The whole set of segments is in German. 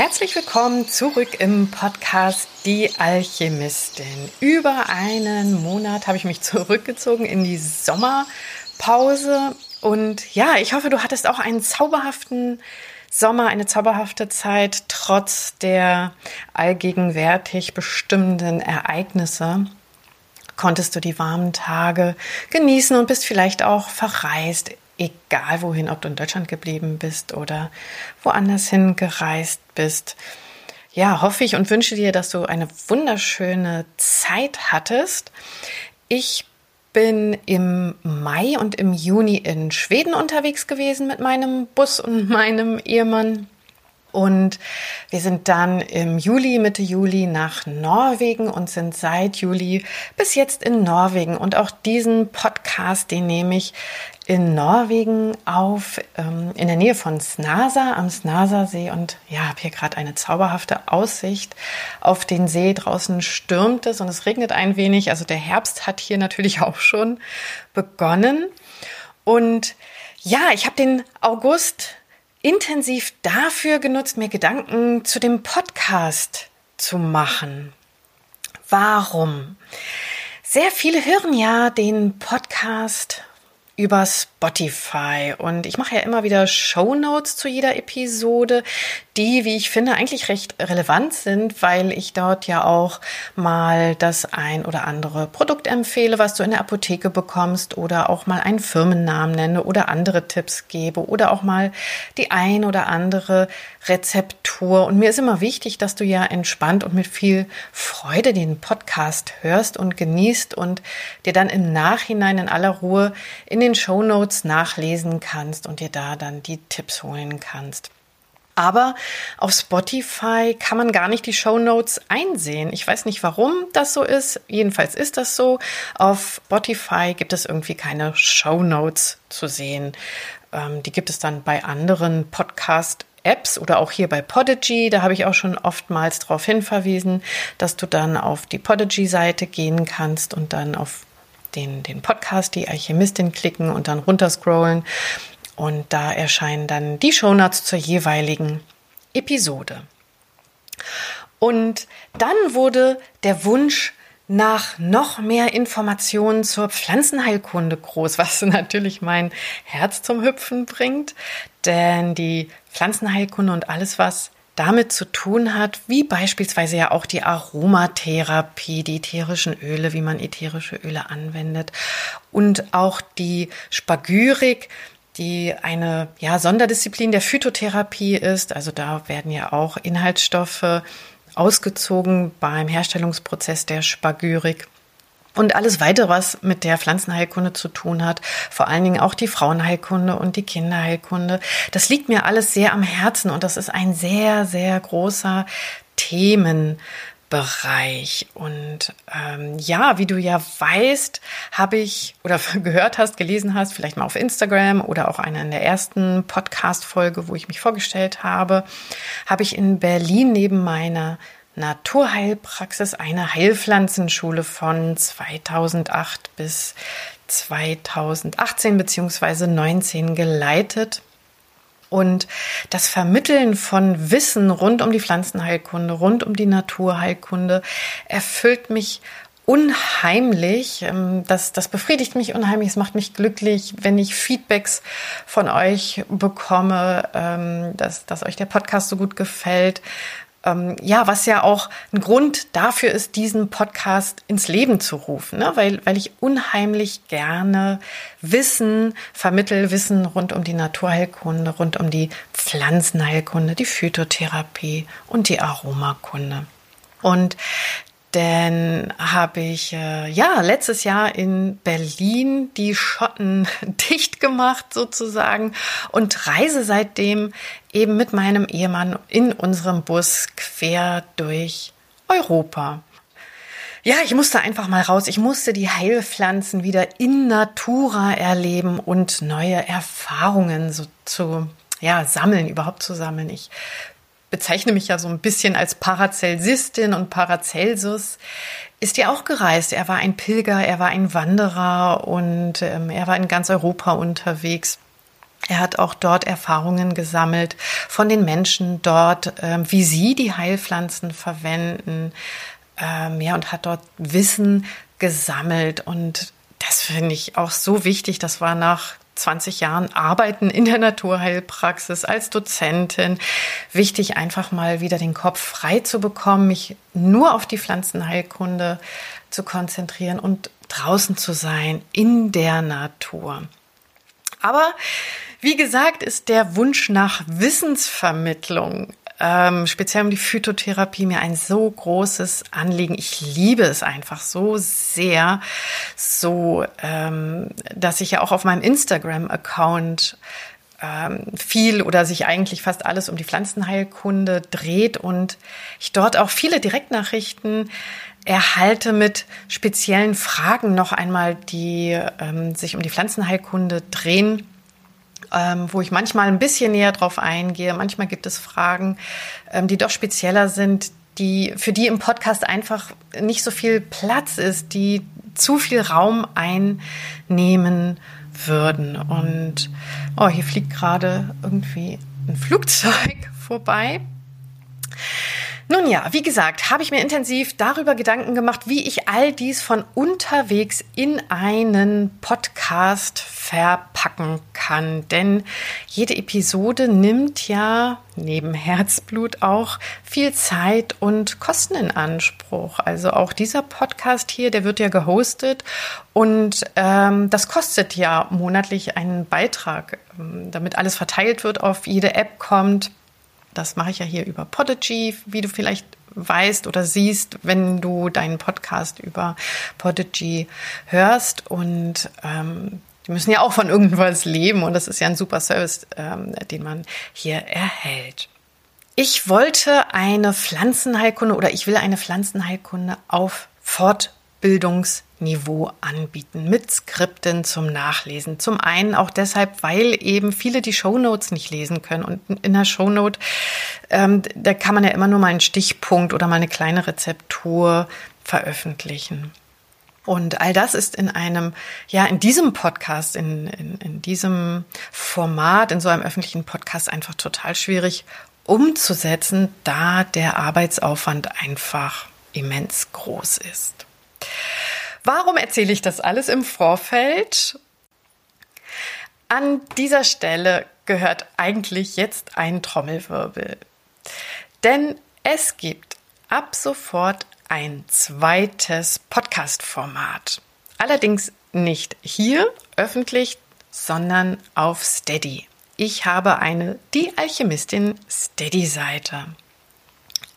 Herzlich willkommen zurück im Podcast Die Alchemistin. Über einen Monat habe ich mich zurückgezogen in die Sommerpause und ja, ich hoffe, du hattest auch einen zauberhaften Sommer, eine zauberhafte Zeit, trotz der allgegenwärtig bestimmenden Ereignisse. Konntest du die warmen Tage genießen und bist vielleicht auch verreist, egal wohin, ob du in Deutschland geblieben bist oder woanders hin gereist bist. Ja, hoffe ich und wünsche dir, dass du eine wunderschöne Zeit hattest. Ich bin im Mai und im Juni in Schweden unterwegs gewesen mit meinem Bus und meinem Ehemann. Und wir sind dann im Juli, Mitte Juli nach Norwegen und sind seit Juli bis jetzt in Norwegen. Und auch diesen Podcast, den nehme ich in Norwegen auf, ähm, in der Nähe von Snasa am Snasa-See und ja, habe hier gerade eine zauberhafte Aussicht auf den See. Draußen stürmt es und es regnet ein wenig. Also der Herbst hat hier natürlich auch schon begonnen. Und ja, ich habe den August intensiv dafür genutzt, mir Gedanken zu dem Podcast zu machen. Warum? Sehr viele hören ja den Podcast über Spotify. Und ich mache ja immer wieder Show Notes zu jeder Episode, die, wie ich finde, eigentlich recht relevant sind, weil ich dort ja auch mal das ein oder andere Produkt empfehle, was du in der Apotheke bekommst oder auch mal einen Firmennamen nenne oder andere Tipps gebe oder auch mal die ein oder andere Rezeptur. Und mir ist immer wichtig, dass du ja entspannt und mit viel Freude den Podcast hörst und genießt und dir dann im Nachhinein in aller Ruhe in den Show Notes nachlesen kannst und dir da dann die Tipps holen kannst. Aber auf Spotify kann man gar nicht die Show Notes einsehen. Ich weiß nicht, warum das so ist. Jedenfalls ist das so. Auf Spotify gibt es irgendwie keine Show Notes zu sehen. Ähm, die gibt es dann bei anderen Podcast Apps oder auch hier bei Podigy, da habe ich auch schon oftmals darauf hinverwiesen, dass du dann auf die Podigy-Seite gehen kannst und dann auf den, den Podcast, die Alchemistin klicken und dann runterscrollen. Und da erscheinen dann die Shownotes zur jeweiligen Episode. Und dann wurde der Wunsch nach noch mehr Informationen zur Pflanzenheilkunde groß, was natürlich mein Herz zum Hüpfen bringt. Denn die Pflanzenheilkunde und alles, was damit zu tun hat, wie beispielsweise ja auch die Aromatherapie, die ätherischen Öle, wie man ätherische Öle anwendet und auch die Spagyrik, die eine ja, Sonderdisziplin der Phytotherapie ist. Also da werden ja auch Inhaltsstoffe ausgezogen beim Herstellungsprozess der Spagyrik. Und alles weitere, was mit der Pflanzenheilkunde zu tun hat, vor allen Dingen auch die Frauenheilkunde und die Kinderheilkunde, das liegt mir alles sehr am Herzen und das ist ein sehr, sehr großer Themen. Bereich. Und ähm, ja, wie du ja weißt, habe ich oder gehört hast, gelesen hast, vielleicht mal auf Instagram oder auch einer in der ersten Podcast-Folge, wo ich mich vorgestellt habe, habe ich in Berlin neben meiner Naturheilpraxis eine Heilpflanzenschule von 2008 bis 2018 beziehungsweise 19 geleitet. Und das Vermitteln von Wissen rund um die Pflanzenheilkunde, rund um die Naturheilkunde erfüllt mich unheimlich. Ähm, das, das befriedigt mich unheimlich. Es macht mich glücklich, wenn ich Feedbacks von euch bekomme, ähm, dass, dass euch der Podcast so gut gefällt ähm, ja, was ja auch ein Grund dafür ist, diesen Podcast ins Leben zu rufen, ne? weil, weil ich unheimlich gerne Wissen vermittel, Wissen rund um die Naturheilkunde, rund um die Pflanzenheilkunde, die Phytotherapie und die Aromakunde. Und denn habe ich äh, ja letztes Jahr in Berlin die Schotten dicht gemacht sozusagen und reise seitdem eben mit meinem Ehemann in unserem Bus quer durch Europa. Ja, ich musste einfach mal raus. Ich musste die Heilpflanzen wieder in Natura erleben und neue Erfahrungen so zu ja, sammeln, überhaupt zu sammeln. Ich bezeichne mich ja so ein bisschen als Paracelsistin und Paracelsus ist ja auch gereist. Er war ein Pilger, er war ein Wanderer und ähm, er war in ganz Europa unterwegs. Er hat auch dort Erfahrungen gesammelt von den Menschen dort, ähm, wie sie die Heilpflanzen verwenden, ähm, ja, und hat dort Wissen gesammelt. Und das finde ich auch so wichtig. Das war nach 20 Jahren Arbeiten in der Naturheilpraxis als Dozentin wichtig, einfach mal wieder den Kopf frei zu bekommen, mich nur auf die Pflanzenheilkunde zu konzentrieren und draußen zu sein in der Natur. Aber wie gesagt, ist der Wunsch nach Wissensvermittlung ähm, speziell um die Phytotherapie mir ein so großes Anliegen. Ich liebe es einfach so sehr, so ähm, dass ich ja auch auf meinem Instagram-Account ähm, viel oder sich eigentlich fast alles um die Pflanzenheilkunde dreht und ich dort auch viele Direktnachrichten erhalte mit speziellen Fragen noch einmal, die ähm, sich um die Pflanzenheilkunde drehen ähm, wo ich manchmal ein bisschen näher drauf eingehe. Manchmal gibt es Fragen, ähm, die doch spezieller sind, die, für die im Podcast einfach nicht so viel Platz ist, die zu viel Raum einnehmen würden. Und oh, hier fliegt gerade irgendwie ein Flugzeug vorbei. Nun ja, wie gesagt, habe ich mir intensiv darüber Gedanken gemacht, wie ich all dies von unterwegs in einen Podcast verpacken kann. Denn jede Episode nimmt ja neben Herzblut auch viel Zeit und Kosten in Anspruch. Also auch dieser Podcast hier, der wird ja gehostet und ähm, das kostet ja monatlich einen Beitrag, ähm, damit alles verteilt wird, auf jede App kommt das mache ich ja hier über Podigy, wie du vielleicht weißt oder siehst, wenn du deinen Podcast über Podigy hörst. Und ähm, die müssen ja auch von irgendwas leben und das ist ja ein super Service, ähm, den man hier erhält. Ich wollte eine Pflanzenheilkunde oder ich will eine Pflanzenheilkunde auf Fortbildungs Niveau anbieten mit Skripten zum Nachlesen. Zum einen auch deshalb, weil eben viele die Shownotes nicht lesen können und in der Shownote ähm, da kann man ja immer nur mal einen Stichpunkt oder mal eine kleine Rezeptur veröffentlichen. Und all das ist in einem, ja, in diesem Podcast, in, in, in diesem Format, in so einem öffentlichen Podcast einfach total schwierig umzusetzen, da der Arbeitsaufwand einfach immens groß ist. Warum erzähle ich das alles im Vorfeld? An dieser Stelle gehört eigentlich jetzt ein Trommelwirbel. Denn es gibt ab sofort ein zweites Podcast-Format. Allerdings nicht hier öffentlich, sondern auf Steady. Ich habe eine Die Alchemistin Steady-Seite.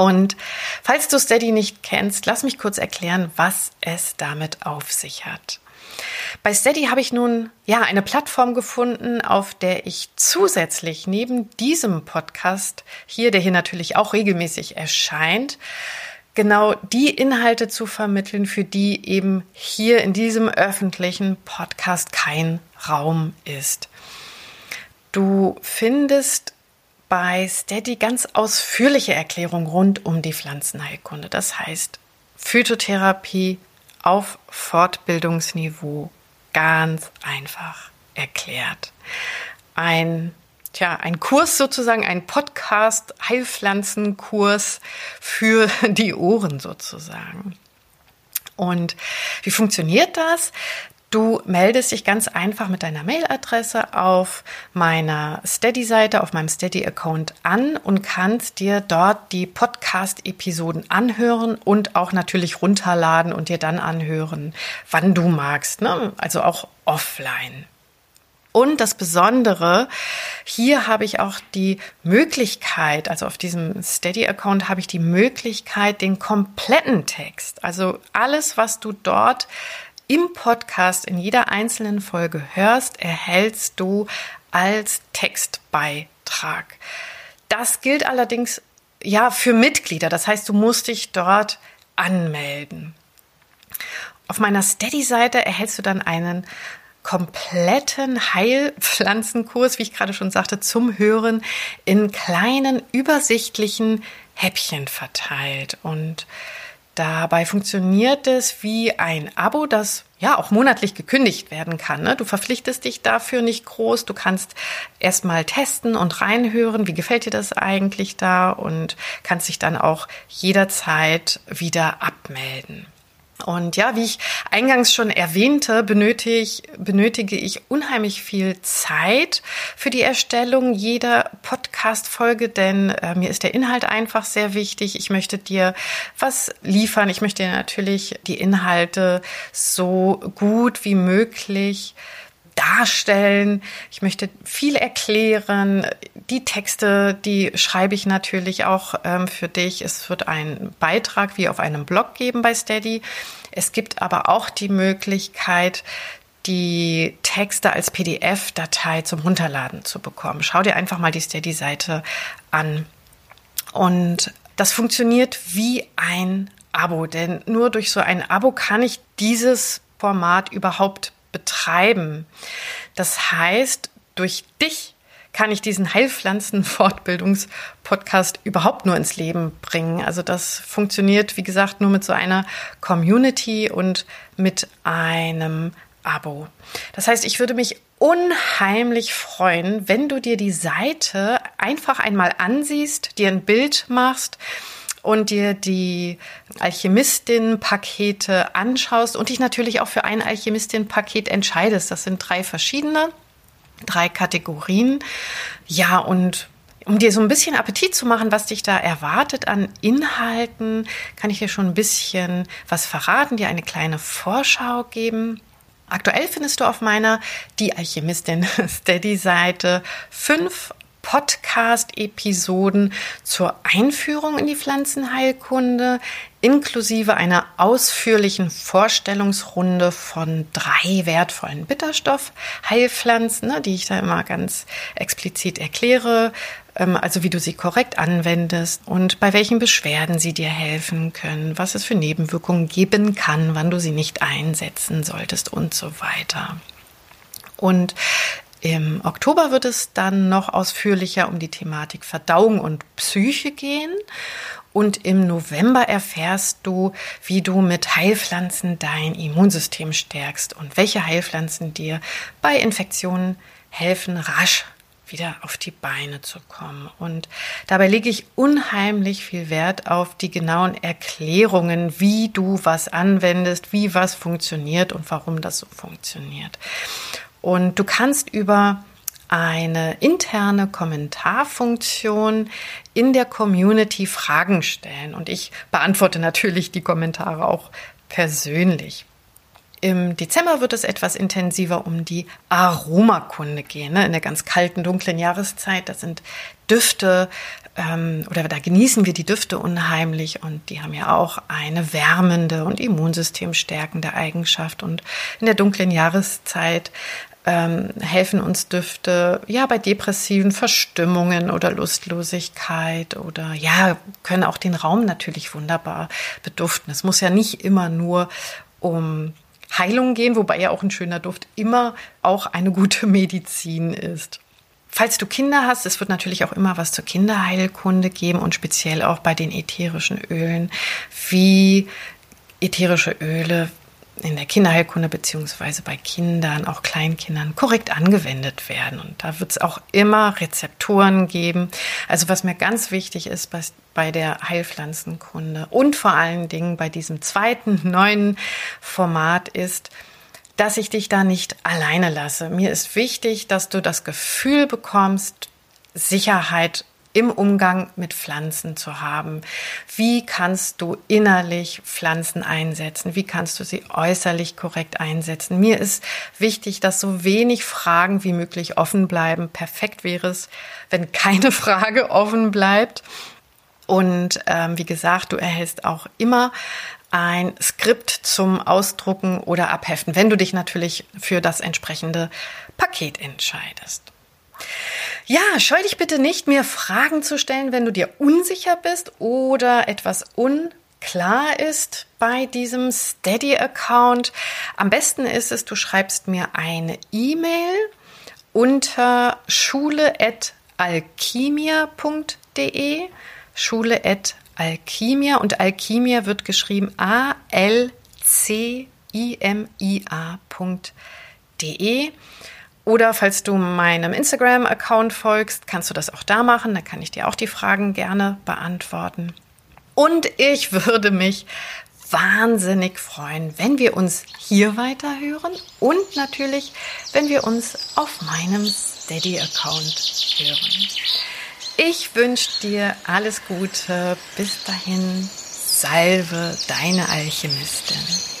Und falls du Steady nicht kennst, lass mich kurz erklären, was es damit auf sich hat. Bei Steady habe ich nun ja eine Plattform gefunden, auf der ich zusätzlich neben diesem Podcast hier, der hier natürlich auch regelmäßig erscheint, genau die Inhalte zu vermitteln, für die eben hier in diesem öffentlichen Podcast kein Raum ist. Du findest bei Steady ganz ausführliche Erklärung rund um die Pflanzenheilkunde. Das heißt, Phytotherapie auf Fortbildungsniveau ganz einfach erklärt. Ein Tja, ein Kurs sozusagen, ein Podcast, Heilpflanzenkurs für die Ohren sozusagen. Und wie funktioniert das? Du meldest dich ganz einfach mit deiner Mailadresse auf meiner Steady-Seite, auf meinem Steady-Account an und kannst dir dort die Podcast-Episoden anhören und auch natürlich runterladen und dir dann anhören, wann du magst. Ne? Also auch offline. Und das Besondere, hier habe ich auch die Möglichkeit, also auf diesem Steady-Account habe ich die Möglichkeit, den kompletten Text, also alles, was du dort im Podcast in jeder einzelnen Folge hörst, erhältst du als Textbeitrag. Das gilt allerdings ja für Mitglieder. Das heißt, du musst dich dort anmelden. Auf meiner Steady-Seite erhältst du dann einen kompletten Heilpflanzenkurs, wie ich gerade schon sagte, zum Hören in kleinen, übersichtlichen Häppchen verteilt. Und Dabei funktioniert es wie ein Abo, das ja auch monatlich gekündigt werden kann. Ne? Du verpflichtest dich dafür nicht groß. Du kannst erstmal testen und reinhören, wie gefällt dir das eigentlich da und kannst dich dann auch jederzeit wieder abmelden. Und ja, wie ich eingangs schon erwähnte, benötige, benötige ich unheimlich viel Zeit für die Erstellung jeder Podcast-Folge, denn äh, mir ist der Inhalt einfach sehr wichtig. Ich möchte dir was liefern. Ich möchte dir natürlich die Inhalte so gut wie möglich darstellen. Ich möchte viel erklären. Die Texte, die schreibe ich natürlich auch ähm, für dich. Es wird einen Beitrag wie auf einem Blog geben bei Steady. Es gibt aber auch die Möglichkeit, die Texte als PDF-Datei zum Runterladen zu bekommen. Schau dir einfach mal die Steady-Seite an. Und das funktioniert wie ein Abo, denn nur durch so ein Abo kann ich dieses Format überhaupt betreiben. Das heißt, durch dich kann ich diesen Heilpflanzen-Fortbildungspodcast überhaupt nur ins Leben bringen. Also das funktioniert, wie gesagt, nur mit so einer Community und mit einem Abo. Das heißt, ich würde mich unheimlich freuen, wenn du dir die Seite einfach einmal ansiehst, dir ein Bild machst und dir die Alchemistin-Pakete anschaust und dich natürlich auch für ein Alchemistin-Paket entscheidest. Das sind drei verschiedene, drei Kategorien. Ja, und um dir so ein bisschen Appetit zu machen, was dich da erwartet an Inhalten, kann ich dir schon ein bisschen was verraten, dir eine kleine Vorschau geben. Aktuell findest du auf meiner Die Alchemistin Steady-Seite fünf Podcast-Episoden zur Einführung in die Pflanzenheilkunde, inklusive einer ausführlichen Vorstellungsrunde von drei wertvollen Bitterstoffheilpflanzen, ne, die ich da immer ganz explizit erkläre, ähm, also wie du sie korrekt anwendest und bei welchen Beschwerden sie dir helfen können, was es für Nebenwirkungen geben kann, wann du sie nicht einsetzen solltest und so weiter. Und im Oktober wird es dann noch ausführlicher um die Thematik Verdauung und Psyche gehen. Und im November erfährst du, wie du mit Heilpflanzen dein Immunsystem stärkst und welche Heilpflanzen dir bei Infektionen helfen, rasch wieder auf die Beine zu kommen. Und dabei lege ich unheimlich viel Wert auf die genauen Erklärungen, wie du was anwendest, wie was funktioniert und warum das so funktioniert. Und du kannst über eine interne Kommentarfunktion in der Community Fragen stellen. Und ich beantworte natürlich die Kommentare auch persönlich. Im Dezember wird es etwas intensiver um die Aromakunde gehen. Ne? In der ganz kalten, dunklen Jahreszeit, das sind Düfte ähm, oder da genießen wir die Düfte unheimlich und die haben ja auch eine wärmende und immunsystemstärkende Eigenschaft. Und in der dunklen Jahreszeit ähm, helfen uns Düfte ja bei depressiven Verstimmungen oder Lustlosigkeit oder ja, können auch den Raum natürlich wunderbar beduften. Es muss ja nicht immer nur um Heilung gehen, wobei ja auch ein schöner Duft immer auch eine gute Medizin ist. Falls du Kinder hast, es wird natürlich auch immer was zur Kinderheilkunde geben und speziell auch bei den ätherischen Ölen, wie ätherische Öle in der Kinderheilkunde beziehungsweise bei Kindern, auch Kleinkindern, korrekt angewendet werden. Und da wird es auch immer Rezepturen geben. Also was mir ganz wichtig ist bei, bei der Heilpflanzenkunde und vor allen Dingen bei diesem zweiten neuen Format ist, dass ich dich da nicht alleine lasse. Mir ist wichtig, dass du das Gefühl bekommst, Sicherheit im Umgang mit Pflanzen zu haben. Wie kannst du innerlich Pflanzen einsetzen? Wie kannst du sie äußerlich korrekt einsetzen? Mir ist wichtig, dass so wenig Fragen wie möglich offen bleiben. Perfekt wäre es, wenn keine Frage offen bleibt. Und ähm, wie gesagt, du erhältst auch immer ein Skript zum Ausdrucken oder Abheften, wenn du dich natürlich für das entsprechende Paket entscheidest. Ja, scheu dich bitte nicht, mir Fragen zu stellen, wenn du dir unsicher bist oder etwas unklar ist bei diesem Steady-Account. Am besten ist es, du schreibst mir eine E-Mail unter schule.alchimia.de schule.alchimia und Alchimia wird geschrieben A-L-C imia.de. Oder falls du meinem Instagram-Account folgst, kannst du das auch da machen. Da kann ich dir auch die Fragen gerne beantworten. Und ich würde mich wahnsinnig freuen, wenn wir uns hier weiterhören und natürlich, wenn wir uns auf meinem Steady-Account hören. Ich wünsche dir alles Gute. Bis dahin, salve deine Alchemistin.